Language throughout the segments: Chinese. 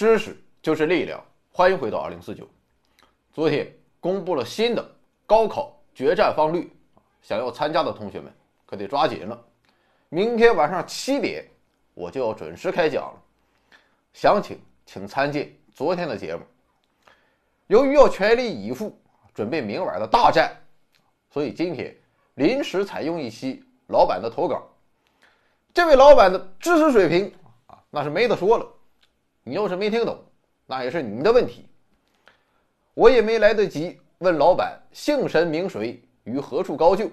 知识就是力量，欢迎回到二零四九。昨天公布了新的高考决战方略，想要参加的同学们可得抓紧了。明天晚上七点我就要准时开讲了，详情请参见昨天的节目。由于要全力以赴准备明晚的大战，所以今天临时采用一期老板的投稿。这位老板的知识水平啊，那是没得说了。你要是没听懂，那也是你的问题。我也没来得及问老板姓神名谁，于何处高就，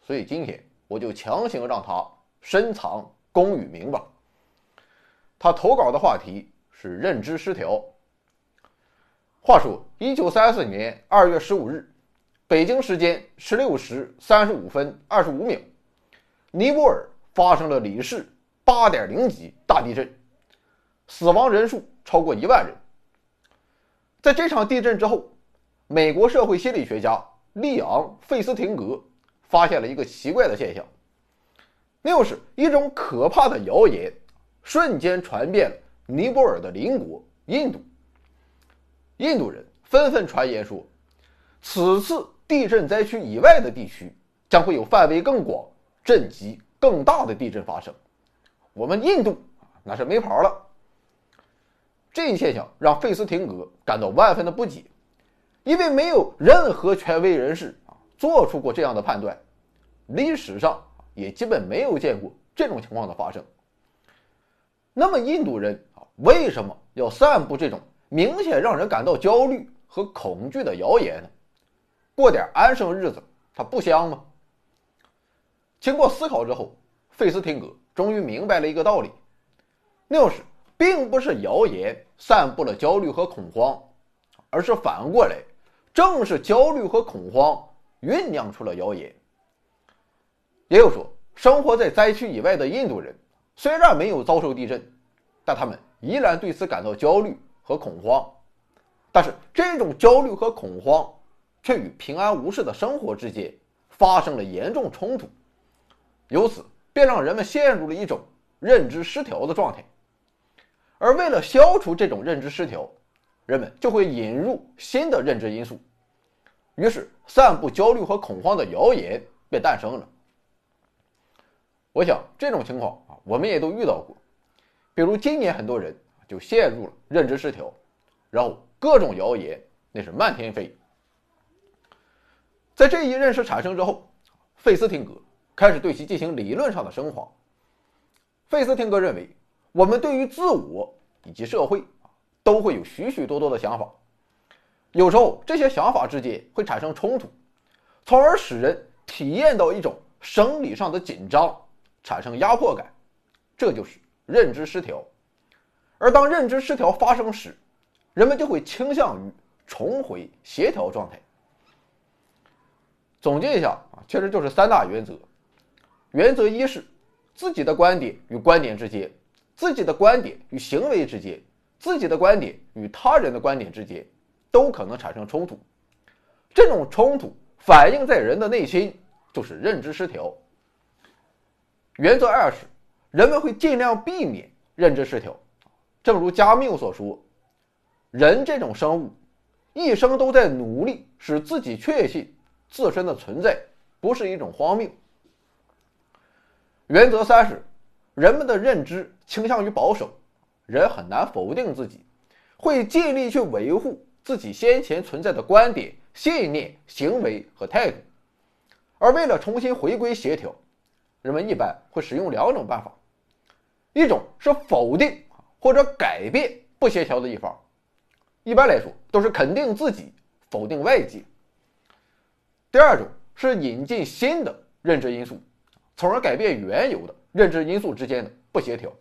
所以今天我就强行让他深藏功与名吧。他投稿的话题是认知失调。话说，一九三四年二月十五日，北京时间十六时三十五分二十五秒，尼泊尔发生了里氏八点零级大地震，死亡人数超过一万人。在这场地震之后，美国社会心理学家利昂·费斯廷格发现了一个奇怪的现象，那就是一种可怕的谣言瞬间传遍了尼泊尔的邻国印度。印度人纷纷传言说，此次地震灾区以外的地区将会有范围更广、震级更大的地震发生。我们印度那是没跑了。这一现象让费斯廷格感到万分的不解，因为没有任何权威人士啊做出过这样的判断，历史上也基本没有见过这种情况的发生。那么印度人啊为什么要散布这种？明显让人感到焦虑和恐惧的谣言呢？过点安生日子，它不香吗？经过思考之后，费斯汀格终于明白了一个道理：那就是并不是谣言散布了焦虑和恐慌，而是反过来，正是焦虑和恐慌酝酿出了谣言。也有说，生活在灾区以外的印度人虽然没有遭受地震，但他们依然对此感到焦虑。和恐慌，但是这种焦虑和恐慌却与平安无事的生活之间发生了严重冲突，由此便让人们陷入了一种认知失调的状态。而为了消除这种认知失调，人们就会引入新的认知因素，于是散布焦虑和恐慌的谣言便诞生了。我想这种情况啊，我们也都遇到过，比如今年很多人。就陷入了认知失调，然后各种谣言那是漫天飞。在这一认识产生之后，费斯汀格开始对其进行理论上的升华。费斯汀格认为，我们对于自我以及社会都会有许许多多的想法，有时候这些想法之间会产生冲突，从而使人体验到一种生理上的紧张，产生压迫感，这就是认知失调。而当认知失调发生时，人们就会倾向于重回协调状态。总结一下啊，其实就是三大原则。原则一是自己的观点与观点之间，自己的观点与行为之间，自己的观点与他人的观点之间，都可能产生冲突。这种冲突反映在人的内心，就是认知失调。原则二是人们会尽量避免认知失调。正如加缪所说：“人这种生物，一生都在努力使自己确信自身的存在不是一种荒谬。”原则三是，人们的认知倾向于保守，人很难否定自己，会尽力去维护自己先前存在的观点、信念、行为和态度。而为了重新回归协调，人们一般会使用两种办法：一种是否定。或者改变不协调的一方，一般来说都是肯定自己，否定外界。第二种是引进新的认知因素，从而改变原有的认知因素之间的不协调。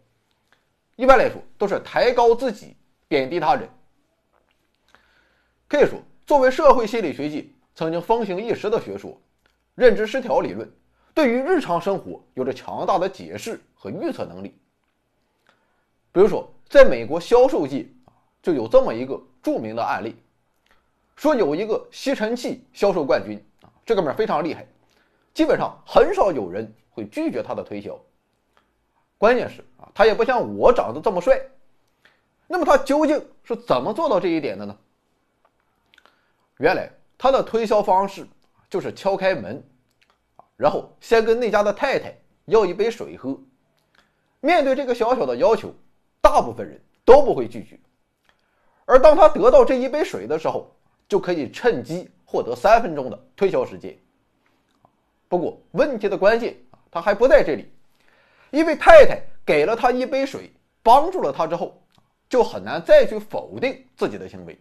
一般来说都是抬高自己，贬低他人。可以说，作为社会心理学界曾经风行一时的学说，认知失调理论对于日常生活有着强大的解释和预测能力。比如说，在美国销售界，就有这么一个著名的案例，说有一个吸尘器销售冠军啊，这哥们非常厉害，基本上很少有人会拒绝他的推销。关键是啊，他也不像我长得这么帅，那么他究竟是怎么做到这一点的呢？原来他的推销方式就是敲开门，然后先跟那家的太太要一杯水喝。面对这个小小的要求，大部分人都不会拒绝。而当他得到这一杯水的时候，就可以趁机获得三分钟的推销时间。不过问题的关键，他还不在这里，因为太太给了他一杯水，帮助了他之后，就很难再去否定自己的行为。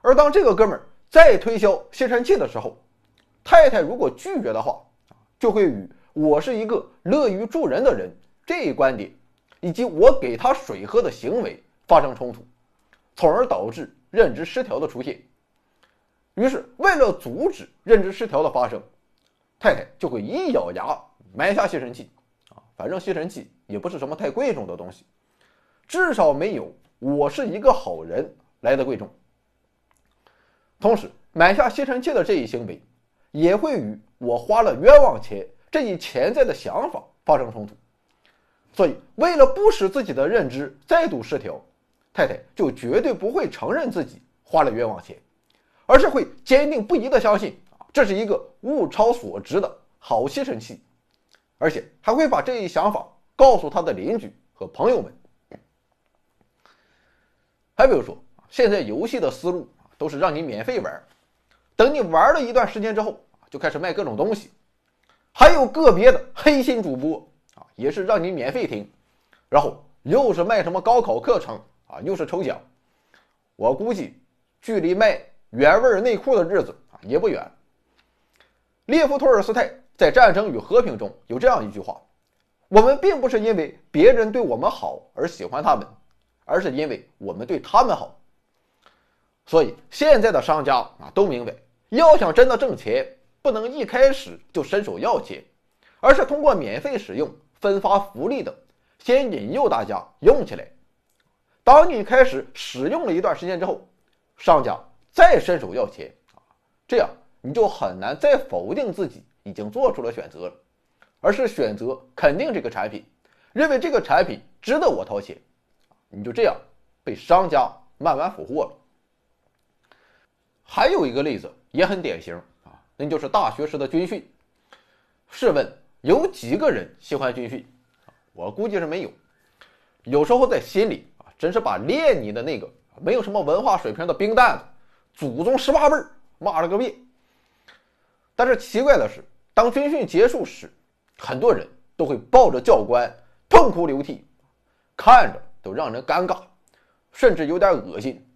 而当这个哥们儿再推销吸尘器的时候，太太如果拒绝的话，就会与我是一个乐于助人的人这一观点，以及我给他水喝的行为发生冲突。从而导致认知失调的出现。于是，为了阻止认知失调的发生，太太就会一咬牙买下吸尘器。反正吸尘器也不是什么太贵重的东西，至少没有“我是一个好人”来的贵重。同时，买下吸尘器的这一行为，也会与我花了冤枉钱这一潜在的想法发生冲突。所以，为了不使自己的认知再度失调。太太就绝对不会承认自己花了冤枉钱，而是会坚定不移地相信，这是一个物超所值的好吸尘器，而且还会把这一想法告诉他的邻居和朋友们。还比如说，现在游戏的思路都是让你免费玩，等你玩了一段时间之后就开始卖各种东西，还有个别的黑心主播啊，也是让你免费听，然后又是卖什么高考课程。啊，又是抽奖，我估计距离卖原味内裤的日子啊也不远。列夫·托尔斯泰在《战争与和平》中有这样一句话：“我们并不是因为别人对我们好而喜欢他们，而是因为我们对他们好。”所以现在的商家啊都明白，要想真的挣钱，不能一开始就伸手要钱，而是通过免费使用、分发福利等，先引诱大家用起来。当你开始使用了一段时间之后，商家再伸手要钱，这样你就很难再否定自己已经做出了选择了，而是选择肯定这个产品，认为这个产品值得我掏钱，你就这样被商家慢慢俘获了。还有一个例子也很典型啊，那就是大学时的军训。试问有几个人喜欢军训？我估计是没有，有时候在心里啊。真是把练你的那个没有什么文化水平的兵蛋子，祖宗十八辈骂了个遍。但是奇怪的是，当军训结束时，很多人都会抱着教官痛哭流涕，看着都让人尴尬，甚至有点恶心。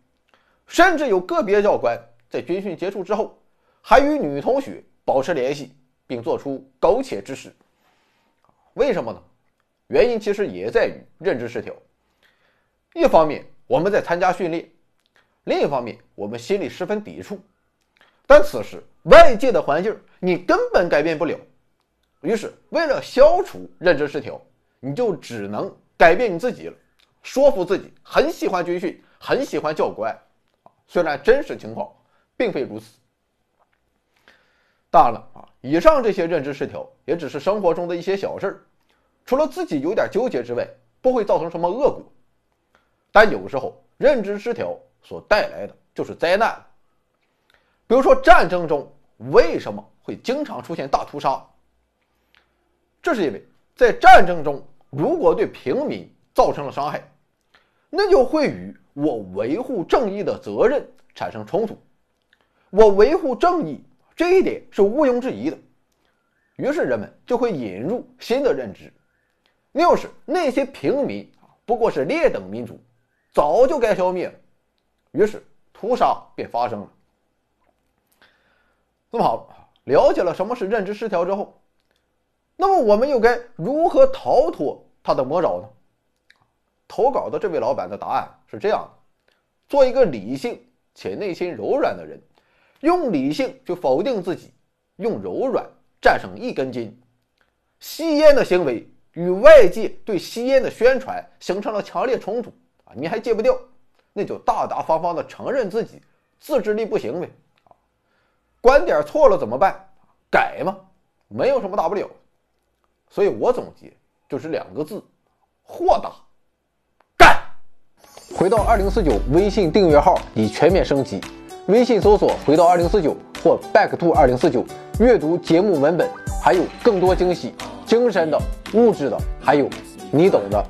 甚至有个别教官在军训结束之后，还与女同学保持联系，并做出苟且之事。为什么呢？原因其实也在于认知失调。一方面我们在参加训练，另一方面我们心里十分抵触，但此时外界的环境你根本改变不了，于是为了消除认知失调，你就只能改变你自己了，说服自己很喜欢军训，很喜欢教官，虽然真实情况并非如此。当然了啊，以上这些认知失调也只是生活中的一些小事儿，除了自己有点纠结之外，不会造成什么恶果。但有时候认知失调所带来的就是灾难。比如说战争中为什么会经常出现大屠杀？这是因为在战争中，如果对平民造成了伤害，那就会与我维护正义的责任产生冲突。我维护正义这一点是毋庸置疑的，于是人们就会引入新的认知，那就是那些平民不过是劣等民族。早就该消灭了，于是屠杀便发生了。那么好，了解了什么是认知失调之后，那么我们又该如何逃脱他的魔爪呢？投稿的这位老板的答案是这样的：做一个理性且内心柔软的人，用理性去否定自己，用柔软战胜一根筋。吸烟的行为与外界对吸烟的宣传形成了强烈冲突啊。你还戒不掉，那就大大方方的承认自己自制力不行呗。观点错了怎么办？改嘛，没有什么大不了。所以我总结就是两个字：豁达。干。回到二零四九微信订阅号已全面升级，微信搜索“回到二零四九”或 “back to 二零四九”，阅读节目文本，还有更多惊喜，精神的、物质的，还有你懂的。